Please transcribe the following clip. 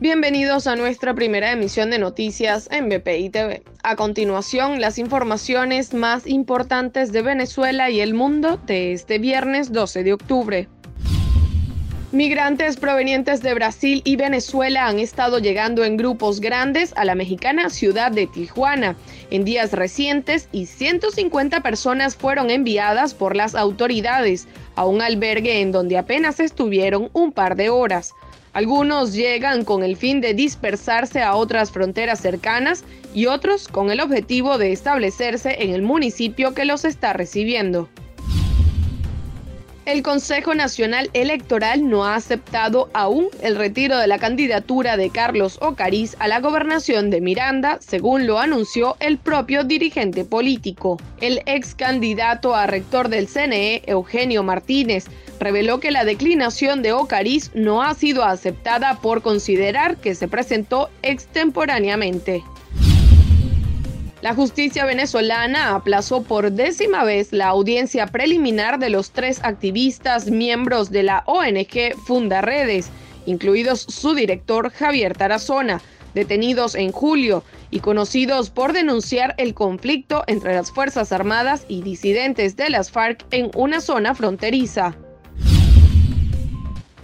Bienvenidos a nuestra primera emisión de noticias en BPI TV. A continuación, las informaciones más importantes de Venezuela y el mundo de este viernes 12 de octubre. Migrantes provenientes de Brasil y Venezuela han estado llegando en grupos grandes a la mexicana ciudad de Tijuana en días recientes y 150 personas fueron enviadas por las autoridades a un albergue en donde apenas estuvieron un par de horas. Algunos llegan con el fin de dispersarse a otras fronteras cercanas y otros con el objetivo de establecerse en el municipio que los está recibiendo. El Consejo Nacional Electoral no ha aceptado aún el retiro de la candidatura de Carlos Ocariz a la gobernación de Miranda, según lo anunció el propio dirigente político. El ex candidato a rector del CNE, Eugenio Martínez, reveló que la declinación de Ocariz no ha sido aceptada por considerar que se presentó extemporáneamente. La justicia venezolana aplazó por décima vez la audiencia preliminar de los tres activistas miembros de la ONG Funda Redes, incluidos su director Javier Tarazona, detenidos en julio y conocidos por denunciar el conflicto entre las Fuerzas Armadas y disidentes de las FARC en una zona fronteriza.